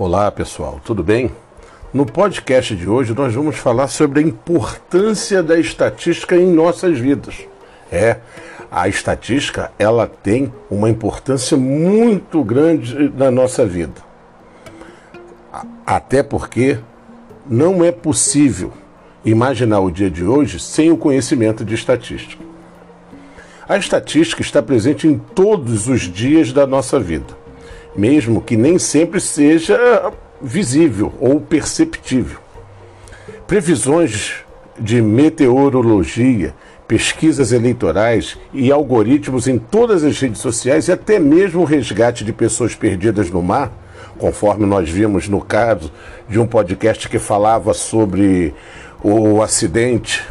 Olá pessoal, tudo bem? No podcast de hoje nós vamos falar sobre a importância da estatística em nossas vidas. É, a estatística ela tem uma importância muito grande na nossa vida. Até porque não é possível imaginar o dia de hoje sem o conhecimento de estatística. A estatística está presente em todos os dias da nossa vida, mesmo que nem sempre seja visível ou perceptível. Previsões de meteorologia, pesquisas eleitorais e algoritmos em todas as redes sociais e até mesmo o resgate de pessoas perdidas no mar, conforme nós vimos no caso de um podcast que falava sobre o acidente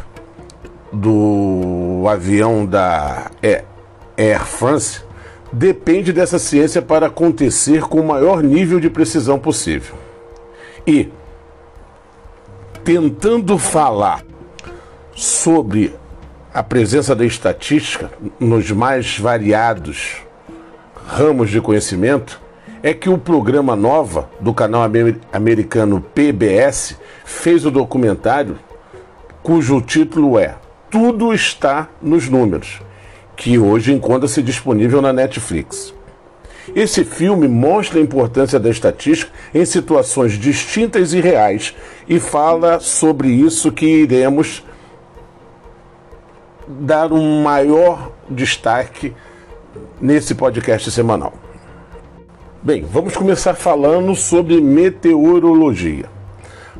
do avião da Air France depende dessa ciência para acontecer com o maior nível de precisão possível. E, tentando falar sobre a presença da estatística nos mais variados ramos de conhecimento, é que o programa Nova, do canal americano PBS, fez o documentário cujo título é tudo está nos números, que hoje encontra-se disponível na Netflix. Esse filme mostra a importância da estatística em situações distintas e reais e fala sobre isso que iremos dar um maior destaque nesse podcast semanal. Bem, vamos começar falando sobre meteorologia.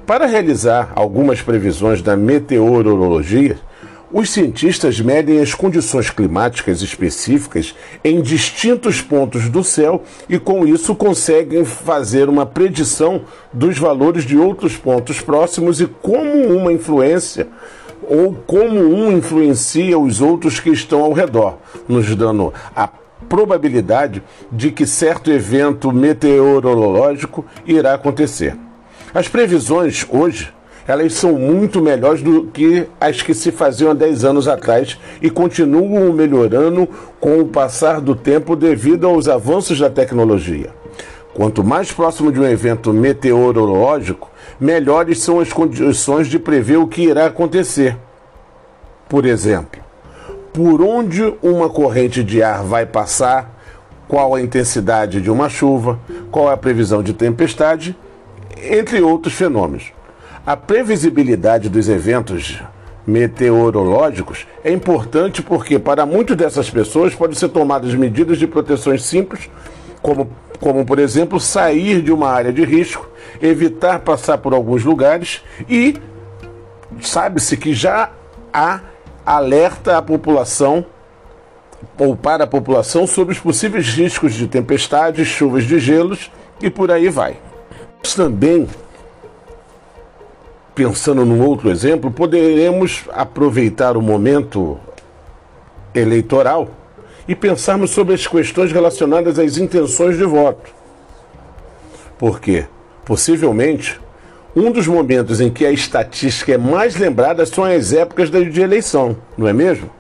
Para realizar algumas previsões da meteorologia, os cientistas medem as condições climáticas específicas em distintos pontos do céu e, com isso, conseguem fazer uma predição dos valores de outros pontos próximos e como uma influência ou como um influencia os outros que estão ao redor, nos dando a probabilidade de que certo evento meteorológico irá acontecer. As previsões hoje elas são muito melhores do que as que se faziam há 10 anos atrás e continuam melhorando com o passar do tempo devido aos avanços da tecnologia. Quanto mais próximo de um evento meteorológico, melhores são as condições de prever o que irá acontecer. Por exemplo, por onde uma corrente de ar vai passar, qual a intensidade de uma chuva, qual a previsão de tempestade, entre outros fenômenos. A previsibilidade dos eventos meteorológicos é importante porque, para muitas dessas pessoas, podem ser tomadas medidas de proteções simples, como, como, por exemplo, sair de uma área de risco, evitar passar por alguns lugares e sabe-se que já há alerta à população ou para a população sobre os possíveis riscos de tempestades, chuvas de gelos e por aí vai. Também pensando num outro exemplo, poderemos aproveitar o momento eleitoral e pensarmos sobre as questões relacionadas às intenções de voto. Porque, possivelmente, um dos momentos em que a estatística é mais lembrada são as épocas de eleição, não é mesmo?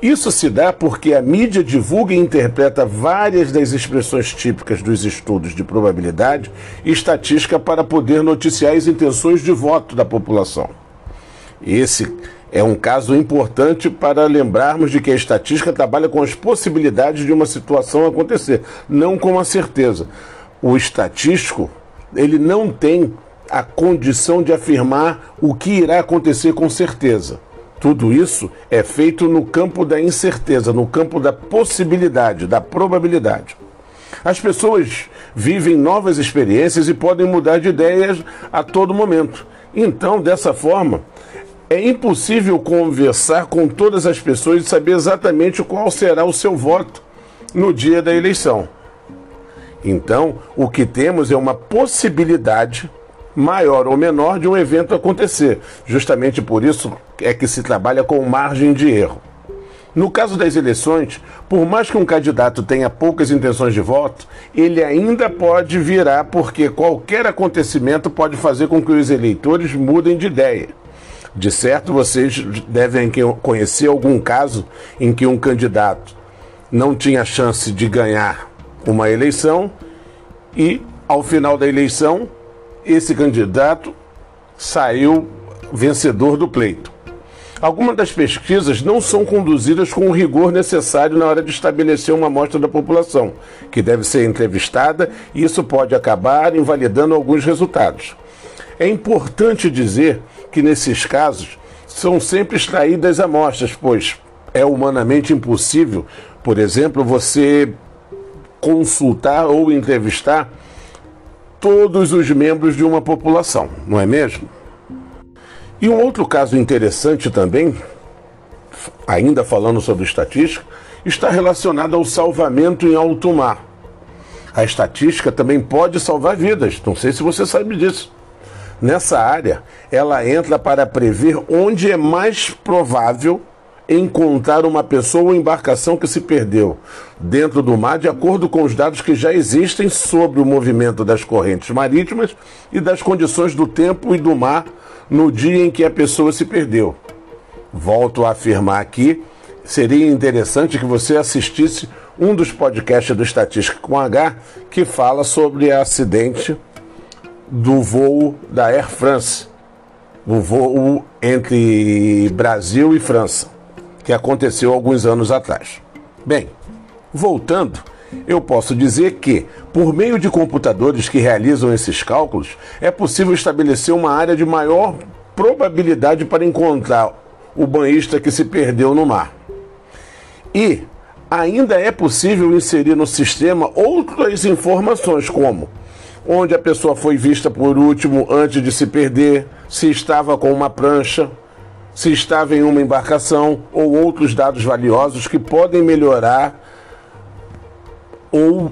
Isso se dá porque a mídia divulga e interpreta várias das expressões típicas dos estudos de probabilidade e estatística para poder noticiar as intenções de voto da população. Esse é um caso importante para lembrarmos de que a estatística trabalha com as possibilidades de uma situação acontecer, não com a certeza. O estatístico, ele não tem a condição de afirmar o que irá acontecer com certeza. Tudo isso é feito no campo da incerteza, no campo da possibilidade, da probabilidade. As pessoas vivem novas experiências e podem mudar de ideias a todo momento. Então, dessa forma, é impossível conversar com todas as pessoas e saber exatamente qual será o seu voto no dia da eleição. Então, o que temos é uma possibilidade maior ou menor de um evento acontecer. Justamente por isso é que se trabalha com margem de erro. No caso das eleições, por mais que um candidato tenha poucas intenções de voto, ele ainda pode virar porque qualquer acontecimento pode fazer com que os eleitores mudem de ideia. De certo, vocês devem conhecer algum caso em que um candidato não tinha chance de ganhar uma eleição e ao final da eleição, esse candidato saiu vencedor do pleito. Algumas das pesquisas não são conduzidas com o rigor necessário na hora de estabelecer uma amostra da população, que deve ser entrevistada, e isso pode acabar invalidando alguns resultados. É importante dizer que nesses casos são sempre extraídas amostras, pois é humanamente impossível, por exemplo, você consultar ou entrevistar todos os membros de uma população, não é mesmo? E um outro caso interessante também, ainda falando sobre estatística, está relacionado ao salvamento em alto mar. A estatística também pode salvar vidas, não sei se você sabe disso. Nessa área, ela entra para prever onde é mais provável encontrar uma pessoa ou embarcação que se perdeu dentro do mar, de acordo com os dados que já existem sobre o movimento das correntes marítimas e das condições do tempo e do mar no dia em que a pessoa se perdeu. Volto a afirmar aqui, seria interessante que você assistisse um dos podcasts do Estatística com H que fala sobre o acidente do voo da Air France, o voo entre Brasil e França, que aconteceu alguns anos atrás. Bem, voltando, eu posso dizer que, por meio de computadores que realizam esses cálculos, é possível estabelecer uma área de maior probabilidade para encontrar o banhista que se perdeu no mar. E ainda é possível inserir no sistema outras informações, como onde a pessoa foi vista por último antes de se perder, se estava com uma prancha, se estava em uma embarcação ou outros dados valiosos que podem melhorar ou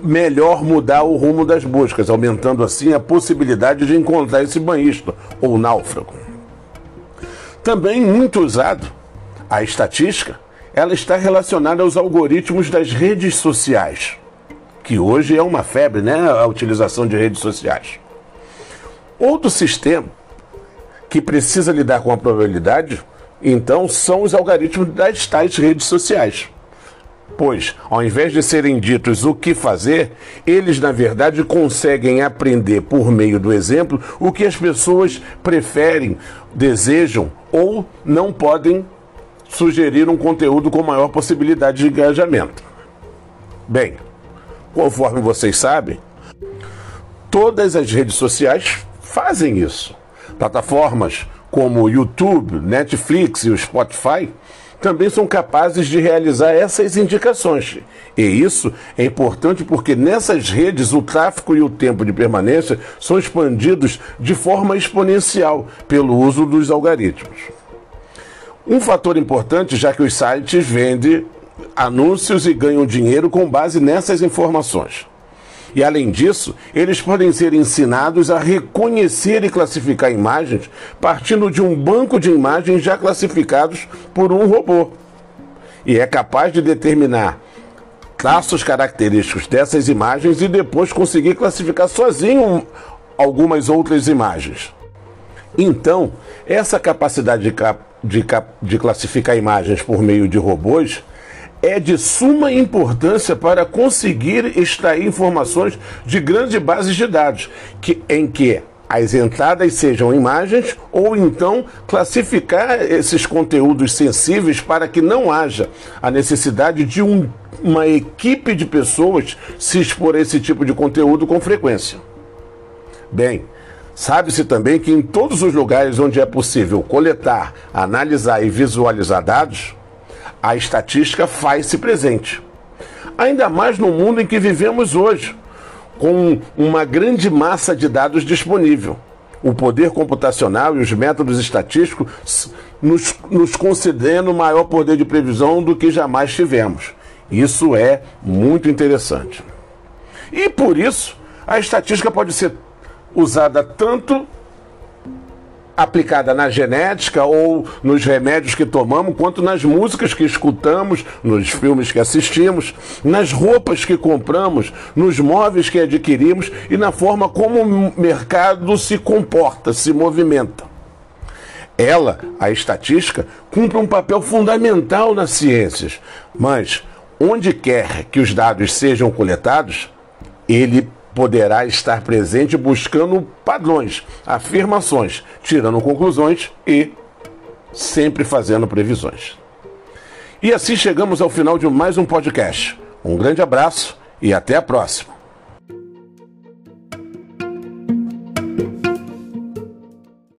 melhor mudar o rumo das buscas, aumentando assim a possibilidade de encontrar esse banhista ou náufrago. Também muito usado, a estatística, ela está relacionada aos algoritmos das redes sociais, que hoje é uma febre, né, a utilização de redes sociais. Outro sistema que precisa lidar com a probabilidade, então, são os algoritmos das tais redes sociais. Pois, ao invés de serem ditos o que fazer, eles na verdade conseguem aprender por meio do exemplo o que as pessoas preferem, desejam ou não podem sugerir um conteúdo com maior possibilidade de engajamento. Bem, conforme vocês sabem, todas as redes sociais fazem isso. Plataformas como YouTube, Netflix e o Spotify também são capazes de realizar essas indicações. E isso é importante porque nessas redes o tráfego e o tempo de permanência são expandidos de forma exponencial pelo uso dos algoritmos. Um fator importante, já que os sites vendem anúncios e ganham dinheiro com base nessas informações. E além disso, eles podem ser ensinados a reconhecer e classificar imagens partindo de um banco de imagens já classificados por um robô. E é capaz de determinar traços característicos dessas imagens e depois conseguir classificar sozinho algumas outras imagens. Então, essa capacidade de, de, de classificar imagens por meio de robôs é de suma importância para conseguir extrair informações de grandes bases de dados, que, em que as entradas sejam imagens ou então classificar esses conteúdos sensíveis para que não haja a necessidade de um, uma equipe de pessoas se expor a esse tipo de conteúdo com frequência. Bem, sabe-se também que em todos os lugares onde é possível coletar, analisar e visualizar dados, a estatística faz-se presente. Ainda mais no mundo em que vivemos hoje, com uma grande massa de dados disponível. O poder computacional e os métodos estatísticos nos, nos concedendo maior poder de previsão do que jamais tivemos. Isso é muito interessante. E por isso, a estatística pode ser usada tanto aplicada na genética ou nos remédios que tomamos, quanto nas músicas que escutamos, nos filmes que assistimos, nas roupas que compramos, nos móveis que adquirimos e na forma como o mercado se comporta, se movimenta. Ela, a estatística, cumpre um papel fundamental nas ciências, mas onde quer que os dados sejam coletados, ele poderá estar presente buscando padrões, afirmações, tirando conclusões e sempre fazendo previsões. E assim chegamos ao final de mais um podcast. Um grande abraço e até a próxima.